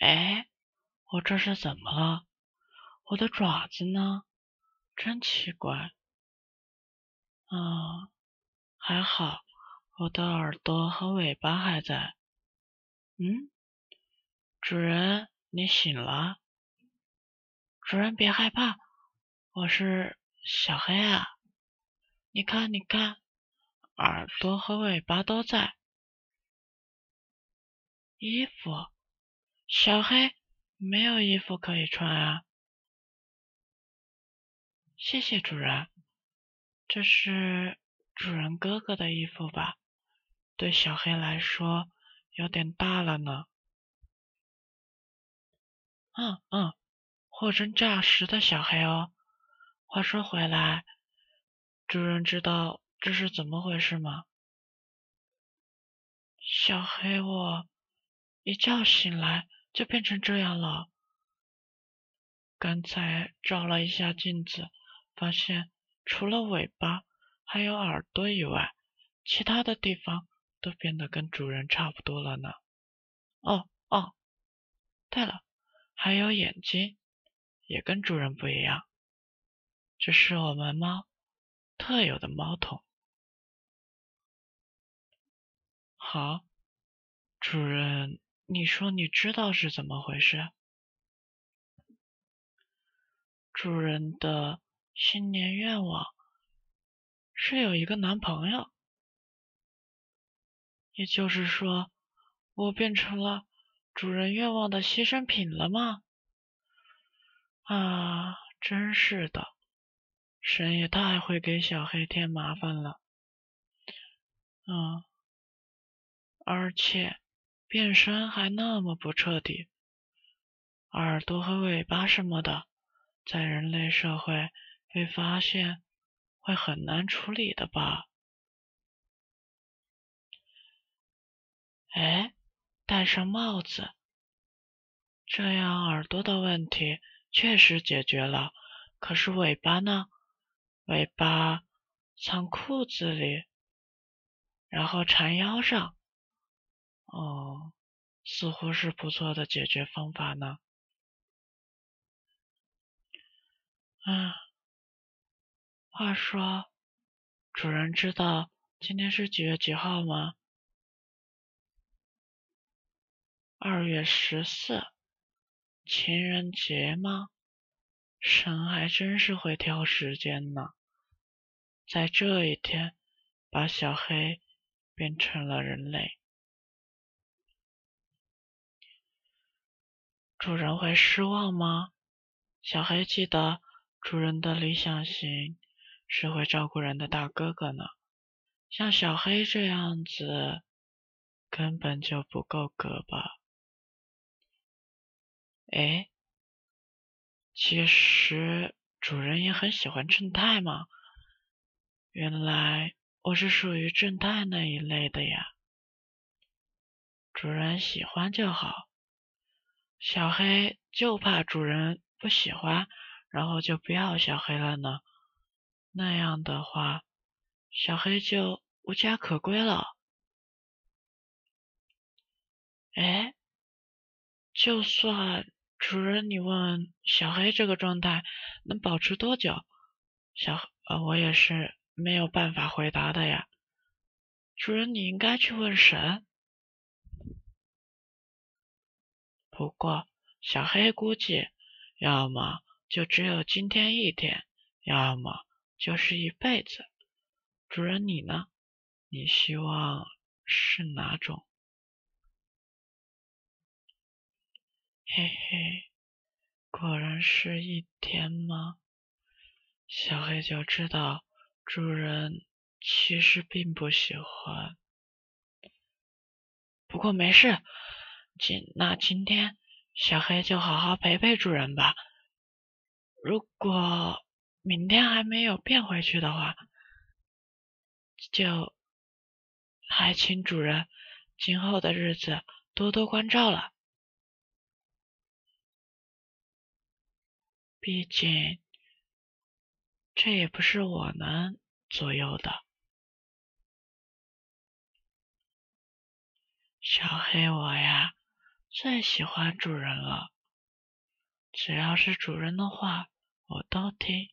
哎，我这是怎么了？我的爪子呢？真奇怪。啊，还好，我的耳朵和尾巴还在。嗯，主人，你醒了？主人别害怕，我是小黑啊。你看，你看，耳朵和尾巴都在。衣服，小黑没有衣服可以穿啊。谢谢主人，这是主人哥哥的衣服吧？对小黑来说有点大了呢。嗯嗯，货真价实的小黑哦。话说回来。主人知道这是怎么回事吗？小黑，我一觉醒来就变成这样了。刚才照了一下镜子，发现除了尾巴还有耳朵以外，其他的地方都变得跟主人差不多了呢。哦哦，对了，还有眼睛也跟主人不一样。这是我们猫。特有的猫头。好，主人，你说你知道是怎么回事？主人的新年愿望是有一个男朋友，也就是说，我变成了主人愿望的牺牲品了吗？啊，真是的。神也太会给小黑添麻烦了，嗯，而且变身还那么不彻底，耳朵和尾巴什么的，在人类社会被发现会很难处理的吧？哎，戴上帽子，这样耳朵的问题确实解决了，可是尾巴呢？尾巴藏裤子里，然后缠腰上。哦，似乎是不错的解决方法呢。啊，话说，主人知道今天是几月几号吗？二月十四，情人节吗？神还真是会挑时间呢。在这一天，把小黑变成了人类，主人会失望吗？小黑记得，主人的理想型是会照顾人的大哥哥呢。像小黑这样子，根本就不够格吧？哎，其实主人也很喜欢正太嘛。原来我是属于正太那一类的呀，主人喜欢就好。小黑就怕主人不喜欢，然后就不要小黑了呢。那样的话，小黑就无家可归了。哎，就算主人你问小黑这个状态能保持多久，小呃我也是。没有办法回答的呀，主人，你应该去问神。不过小黑估计，要么就只有今天一天，要么就是一辈子。主人，你呢？你希望是哪种？嘿嘿，果然是一天吗？小黑就知道。主人其实并不喜欢，不过没事，今那今天小黑就好好陪陪主人吧。如果明天还没有变回去的话，就还请主人今后的日子多多关照了。毕竟。这也不是我能左右的，小黑我呀，最喜欢主人了。只要是主人的话，我都听。